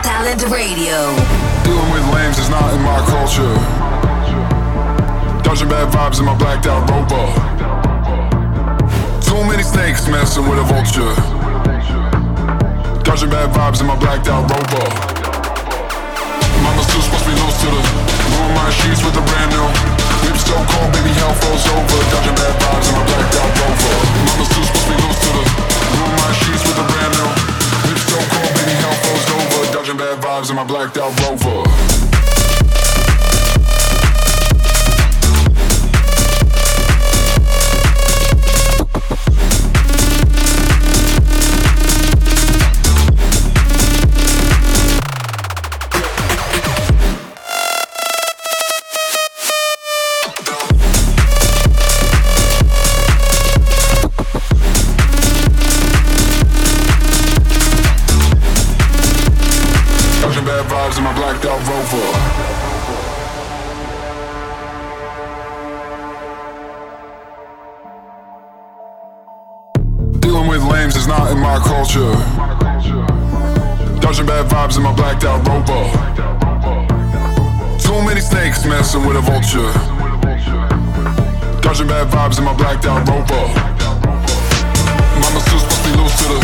Talent Radio. Dealing with lames is not in my culture. Dodging bad vibes in my blacked out rover. Too many snakes messing with a vulture. Dodging bad vibes in my blacked out rover. Mama's still supposed to be loose to the Ruin my sheets with a brand new Whip so cold, baby, hell froze over Dodging bad vibes in my blacked out rover Mama's still supposed to be loose to the Ruin my sheets with a brand new Whip so cold, baby, Dodging bad vibes in my blacked out rover culture. Dodging bad vibes in my blacked out rover. Too many snakes messing with a vulture. Dodging bad vibes in my blacked out rover. Mama still supposed to loose to the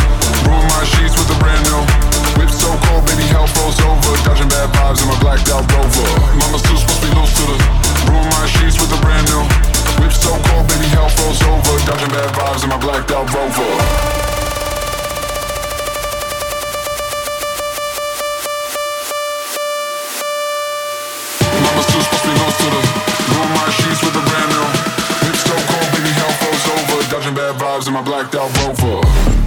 ruin my sheets with a brand new. Whip so cold, baby, hell froze over. Dodging bad vibes in my blacked out rover. Mama still supposed to be loose to the ruin my sheets with a brand new. Whip so cold, baby, hell froze over. Dodging bad vibes in my blacked out rover. Mama's too spoken lost to the Ruin my sheets with the brand new. So cold, baby help, falls over, judging bad vibes in my blacked out Rover.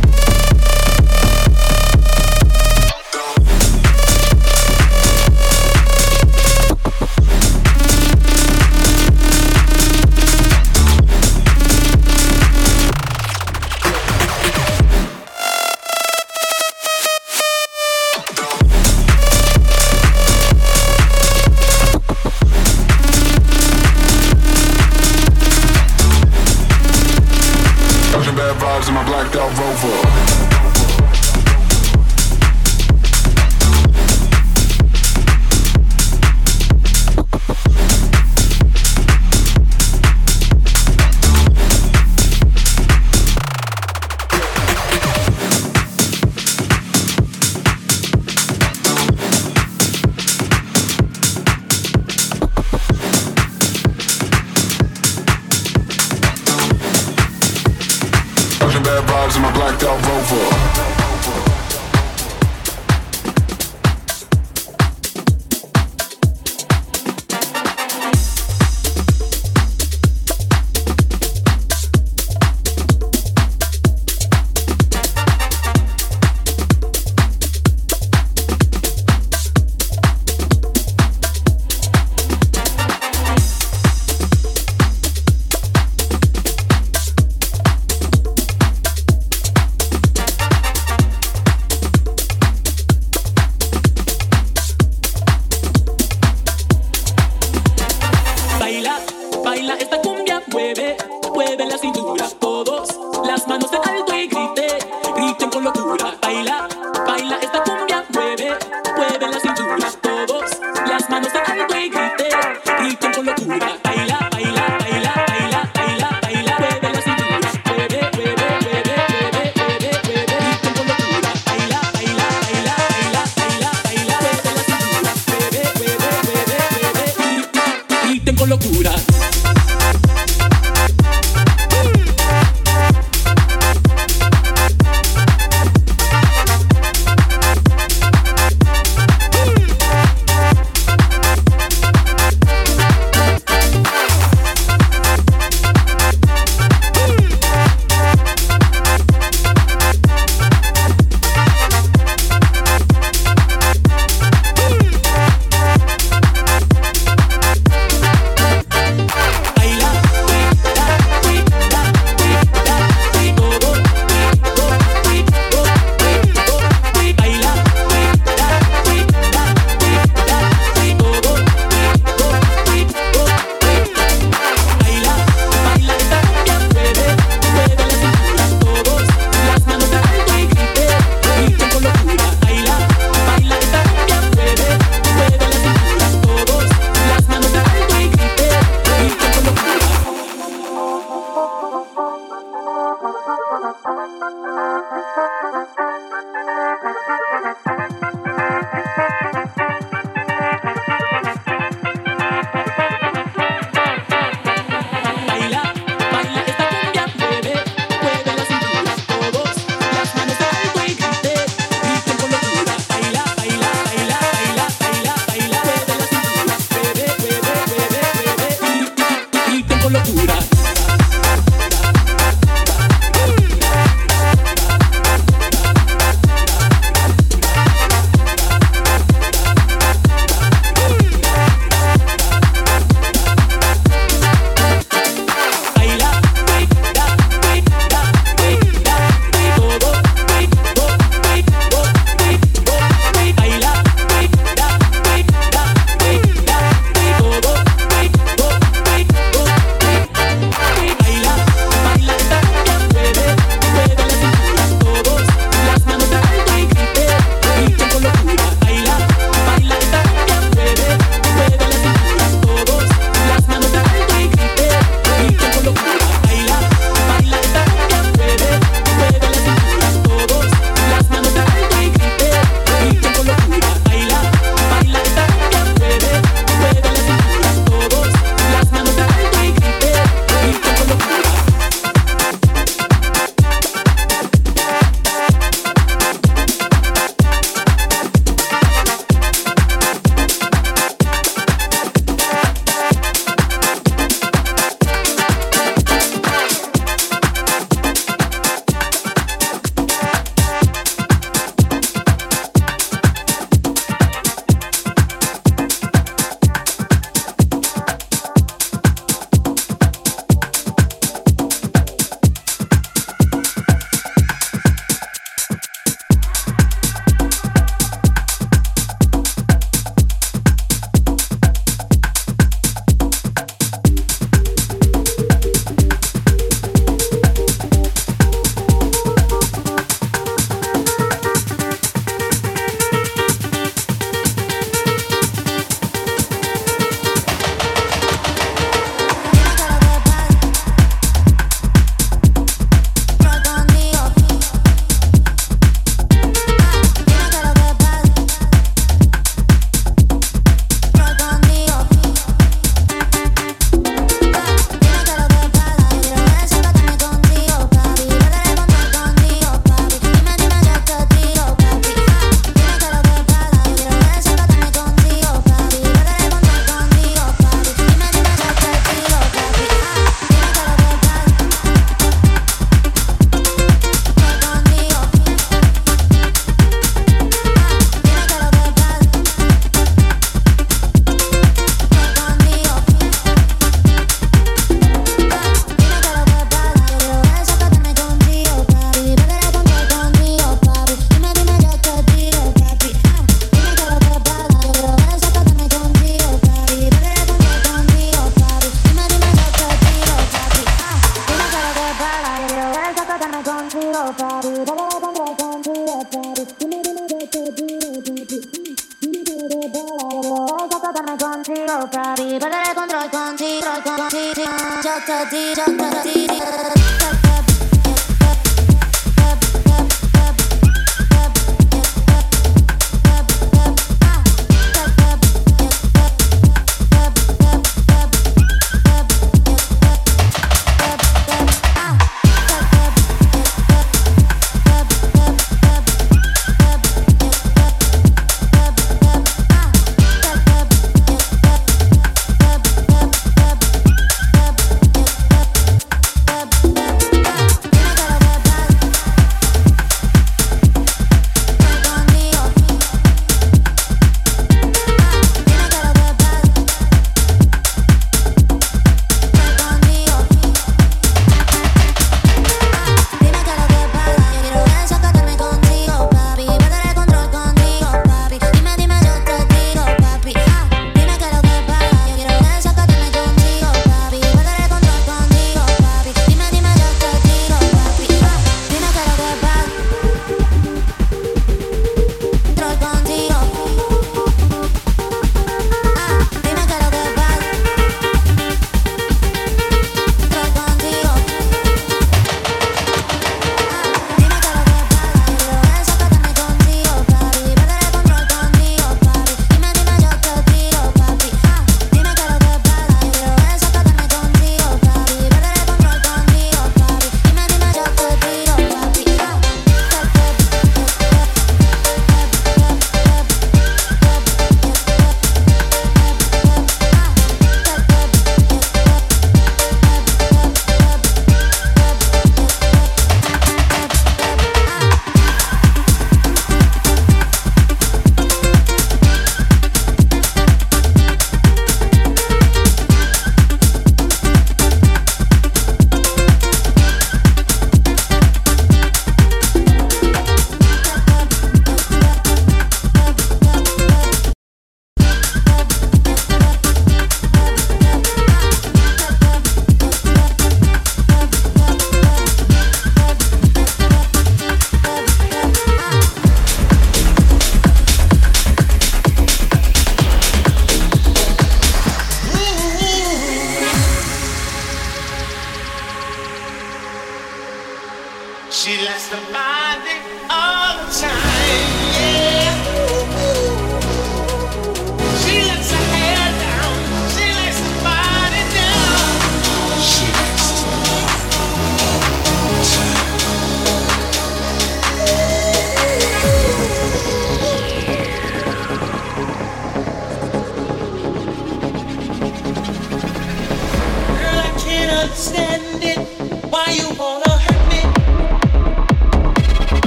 Yo te di, yo te di, yo te di.